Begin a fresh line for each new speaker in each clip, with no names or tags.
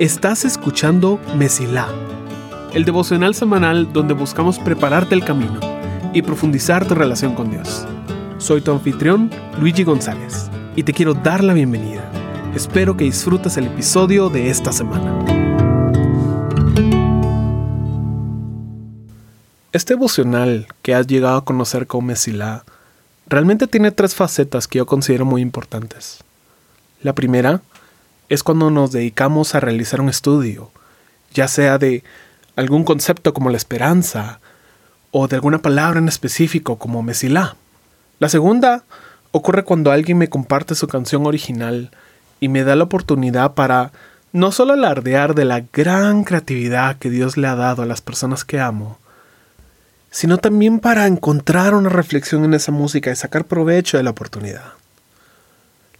Estás escuchando Mesilá, el devocional semanal donde buscamos prepararte el camino y profundizar tu relación con Dios. Soy tu anfitrión, Luigi González, y te quiero dar la bienvenida. Espero que disfrutes el episodio de esta semana. Este devocional que has llegado a conocer como Mesilá realmente tiene tres facetas que yo considero muy importantes. La primera es cuando nos dedicamos a realizar un estudio, ya sea de algún concepto como la esperanza o de alguna palabra en específico como mesilá. La segunda ocurre cuando alguien me comparte su canción original y me da la oportunidad para no solo alardear de la gran creatividad que Dios le ha dado a las personas que amo, sino también para encontrar una reflexión en esa música y sacar provecho de la oportunidad.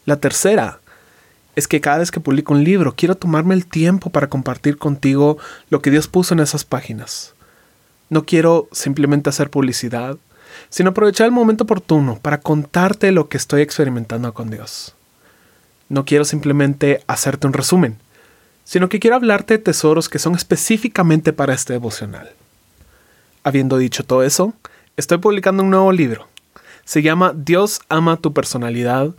La tercera es que cada vez que publico un libro quiero tomarme el tiempo para compartir contigo lo que Dios puso en esas páginas. No quiero simplemente hacer publicidad, sino aprovechar el momento oportuno para contarte lo que estoy experimentando con Dios. No quiero simplemente hacerte un resumen, sino que quiero hablarte de tesoros que son específicamente para este devocional. Habiendo dicho todo eso, estoy publicando un nuevo libro. Se llama Dios ama tu personalidad,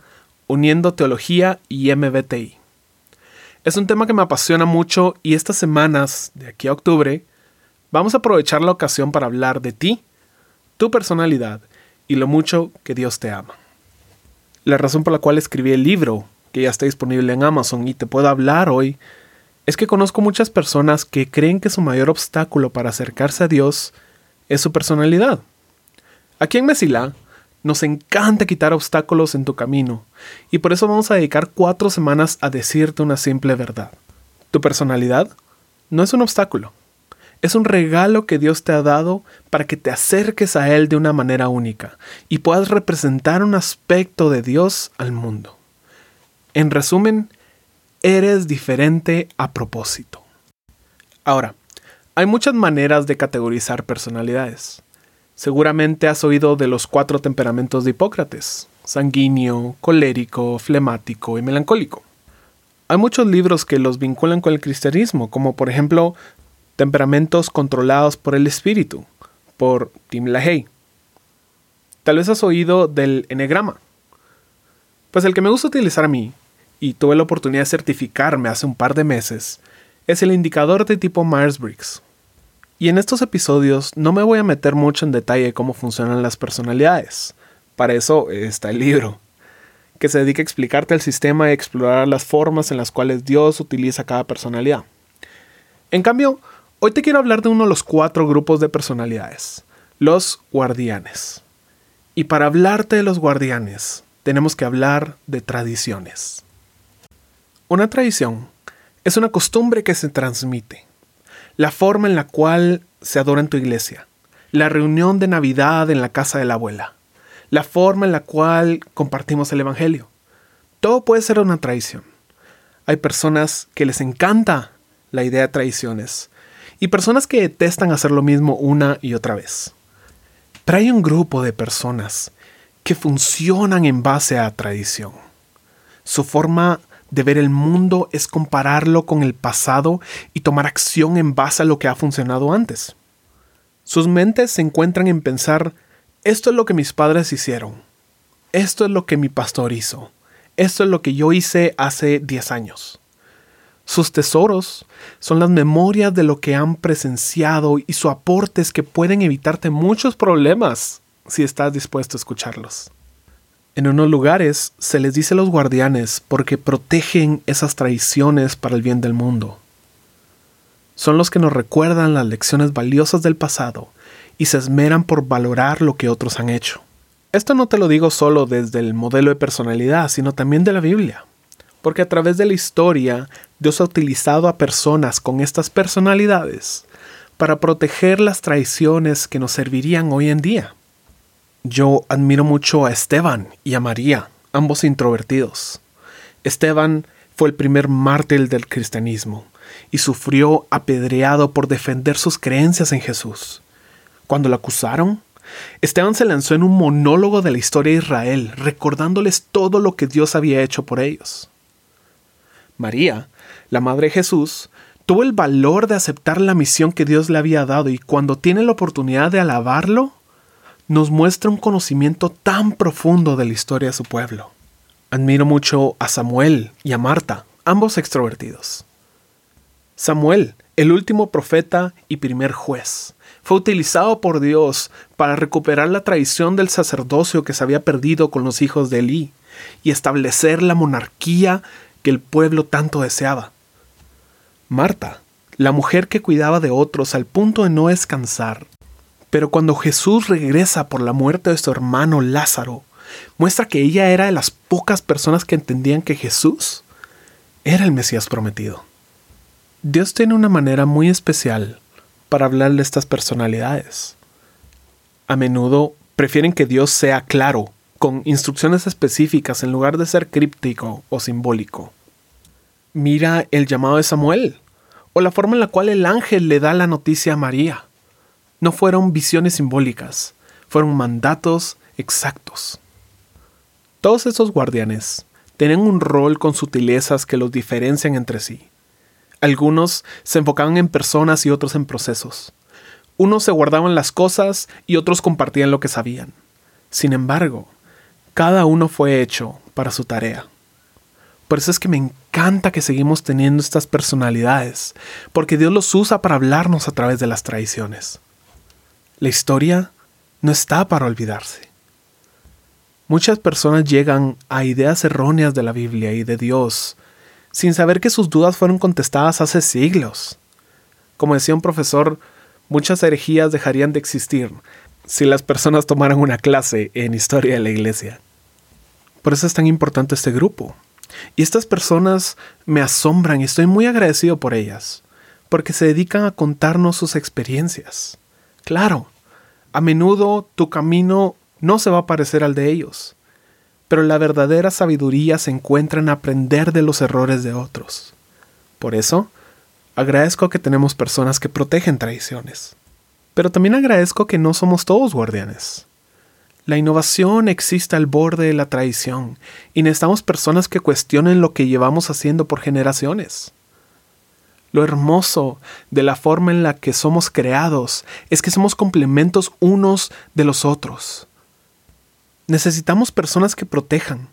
uniendo teología y MBTI. Es un tema que me apasiona mucho y estas semanas, de aquí a octubre, vamos a aprovechar la ocasión para hablar de ti, tu personalidad y lo mucho que Dios te ama. La razón por la cual escribí el libro, que ya está disponible en Amazon y te puedo hablar hoy, es que conozco muchas personas que creen que su mayor obstáculo para acercarse a Dios es su personalidad. Aquí en Mesilá nos encanta quitar obstáculos en tu camino y por eso vamos a dedicar cuatro semanas a decirte una simple verdad. Tu personalidad no es un obstáculo, es un regalo que Dios te ha dado para que te acerques a Él de una manera única y puedas representar un aspecto de Dios al mundo. En resumen, eres diferente a propósito. Ahora, hay muchas maneras de categorizar personalidades. Seguramente has oído de los cuatro temperamentos de Hipócrates, sanguíneo, colérico, flemático y melancólico. Hay muchos libros que los vinculan con el cristianismo, como por ejemplo Temperamentos controlados por el espíritu, por Tim LaHaye. Tal vez has oído del Enneagrama. Pues el que me gusta utilizar a mí, y tuve la oportunidad de certificarme hace un par de meses, es el indicador de tipo Myers-Briggs. Y en estos episodios no me voy a meter mucho en detalle cómo funcionan las personalidades. Para eso está el libro, que se dedica a explicarte el sistema y explorar las formas en las cuales Dios utiliza cada personalidad. En cambio, hoy te quiero hablar de uno de los cuatro grupos de personalidades, los guardianes. Y para hablarte de los guardianes, tenemos que hablar de tradiciones. Una tradición es una costumbre que se transmite, la forma en la cual se adora en tu iglesia, la reunión de Navidad en la casa de la abuela, la forma en la cual compartimos el Evangelio. Todo puede ser una tradición. Hay personas que les encanta la idea de tradiciones y personas que detestan hacer lo mismo una y otra vez. Pero hay un grupo de personas que funcionan en base a tradición. Su forma de ver el mundo es compararlo con el pasado y tomar acción en base a lo que ha funcionado antes. Sus mentes se encuentran en pensar, esto es lo que mis padres hicieron, esto es lo que mi pastor hizo, esto es lo que yo hice hace 10 años. Sus tesoros son las memorias de lo que han presenciado y su aportes que pueden evitarte muchos problemas si estás dispuesto a escucharlos. En unos lugares se les dice los guardianes porque protegen esas traiciones para el bien del mundo. Son los que nos recuerdan las lecciones valiosas del pasado y se esmeran por valorar lo que otros han hecho. Esto no te lo digo solo desde el modelo de personalidad, sino también de la Biblia, porque a través de la historia Dios ha utilizado a personas con estas personalidades para proteger las traiciones que nos servirían hoy en día. Yo admiro mucho a Esteban y a María, ambos introvertidos. Esteban fue el primer mártir del cristianismo y sufrió apedreado por defender sus creencias en Jesús. Cuando lo acusaron, Esteban se lanzó en un monólogo de la historia de Israel, recordándoles todo lo que Dios había hecho por ellos. María, la Madre de Jesús, tuvo el valor de aceptar la misión que Dios le había dado y cuando tiene la oportunidad de alabarlo, nos muestra un conocimiento tan profundo de la historia de su pueblo. Admiro mucho a Samuel y a Marta, ambos extrovertidos. Samuel, el último profeta y primer juez, fue utilizado por Dios para recuperar la tradición del sacerdocio que se había perdido con los hijos de Elí y establecer la monarquía que el pueblo tanto deseaba. Marta, la mujer que cuidaba de otros al punto de no descansar. Pero cuando Jesús regresa por la muerte de su hermano Lázaro, muestra que ella era de las pocas personas que entendían que Jesús era el Mesías prometido. Dios tiene una manera muy especial para hablarle a estas personalidades. A menudo prefieren que Dios sea claro, con instrucciones específicas en lugar de ser críptico o simbólico. Mira el llamado de Samuel, o la forma en la cual el ángel le da la noticia a María. No fueron visiones simbólicas, fueron mandatos exactos. Todos estos guardianes tienen un rol con sutilezas que los diferencian entre sí. Algunos se enfocaban en personas y otros en procesos. Unos se guardaban las cosas y otros compartían lo que sabían. Sin embargo, cada uno fue hecho para su tarea. Por eso es que me encanta que seguimos teniendo estas personalidades, porque Dios los usa para hablarnos a través de las tradiciones. La historia no está para olvidarse. Muchas personas llegan a ideas erróneas de la Biblia y de Dios, sin saber que sus dudas fueron contestadas hace siglos. Como decía un profesor, muchas herejías dejarían de existir si las personas tomaran una clase en historia de la iglesia. Por eso es tan importante este grupo. Y estas personas me asombran y estoy muy agradecido por ellas, porque se dedican a contarnos sus experiencias. Claro, a menudo tu camino no se va a parecer al de ellos, pero la verdadera sabiduría se encuentra en aprender de los errores de otros. Por eso, agradezco que tenemos personas que protegen tradiciones. Pero también agradezco que no somos todos guardianes. La innovación existe al borde de la tradición y necesitamos personas que cuestionen lo que llevamos haciendo por generaciones. Lo hermoso de la forma en la que somos creados es que somos complementos unos de los otros. Necesitamos personas que protejan,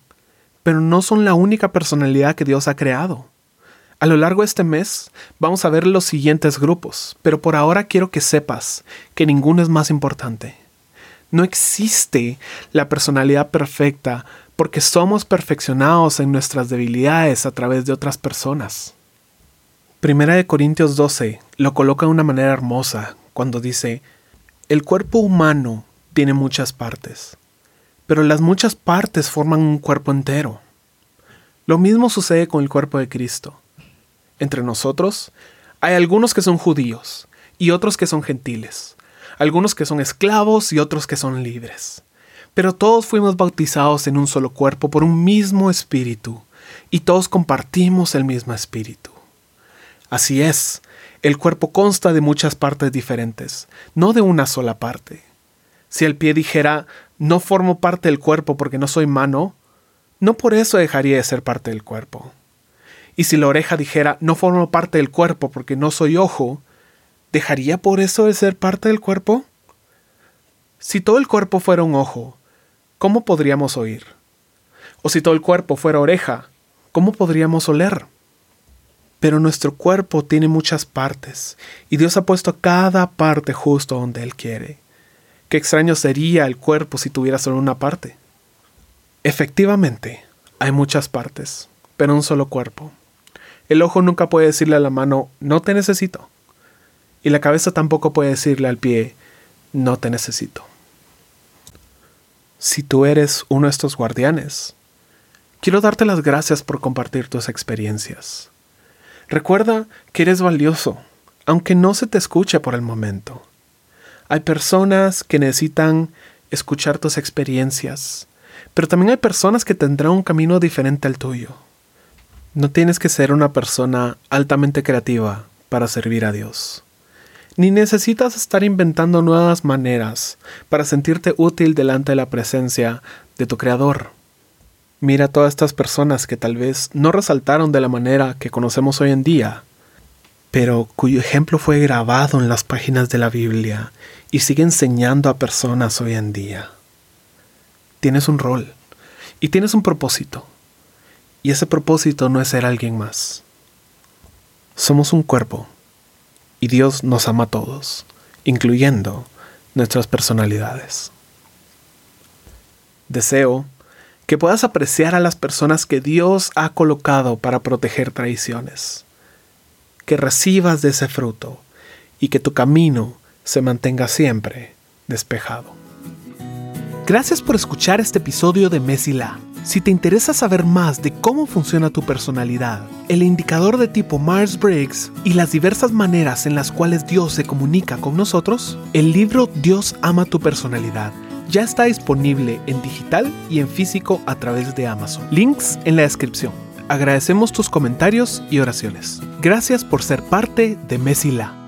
pero no son la única personalidad que Dios ha creado. A lo largo de este mes vamos a ver los siguientes grupos, pero por ahora quiero que sepas que ninguno es más importante. No existe la personalidad perfecta porque somos perfeccionados en nuestras debilidades a través de otras personas. Primera de Corintios 12 lo coloca de una manera hermosa cuando dice, el cuerpo humano tiene muchas partes, pero las muchas partes forman un cuerpo entero. Lo mismo sucede con el cuerpo de Cristo. Entre nosotros hay algunos que son judíos y otros que son gentiles, algunos que son esclavos y otros que son libres. Pero todos fuimos bautizados en un solo cuerpo por un mismo espíritu, y todos compartimos el mismo espíritu. Así es, el cuerpo consta de muchas partes diferentes, no de una sola parte. Si el pie dijera, no formo parte del cuerpo porque no soy mano, no por eso dejaría de ser parte del cuerpo. Y si la oreja dijera, no formo parte del cuerpo porque no soy ojo, ¿dejaría por eso de ser parte del cuerpo? Si todo el cuerpo fuera un ojo, ¿cómo podríamos oír? O si todo el cuerpo fuera oreja, ¿cómo podríamos oler? Pero nuestro cuerpo tiene muchas partes, y Dios ha puesto cada parte justo donde Él quiere. Qué extraño sería el cuerpo si tuviera solo una parte. Efectivamente, hay muchas partes, pero un solo cuerpo. El ojo nunca puede decirle a la mano, no te necesito. Y la cabeza tampoco puede decirle al pie, no te necesito. Si tú eres uno de estos guardianes, quiero darte las gracias por compartir tus experiencias. Recuerda que eres valioso, aunque no se te escuche por el momento. Hay personas que necesitan escuchar tus experiencias, pero también hay personas que tendrán un camino diferente al tuyo. No tienes que ser una persona altamente creativa para servir a Dios. Ni necesitas estar inventando nuevas maneras para sentirte útil delante de la presencia de tu Creador. Mira a todas estas personas que tal vez no resaltaron de la manera que conocemos hoy en día, pero cuyo ejemplo fue grabado en las páginas de la Biblia y sigue enseñando a personas hoy en día. Tienes un rol y tienes un propósito. Y ese propósito no es ser alguien más. Somos un cuerpo y Dios nos ama a todos, incluyendo nuestras personalidades. Deseo que puedas apreciar a las personas que Dios ha colocado para proteger traiciones que recibas de ese fruto y que tu camino se mantenga siempre despejado. Gracias por escuchar este episodio de Mesila. Si te interesa saber más de cómo funciona tu personalidad, el indicador de tipo Myers-Briggs y las diversas maneras en las cuales Dios se comunica con nosotros, el libro Dios ama tu personalidad ya está disponible en digital y en físico a través de Amazon. Links en la descripción. Agradecemos tus comentarios y oraciones. Gracias por ser parte de Mesila.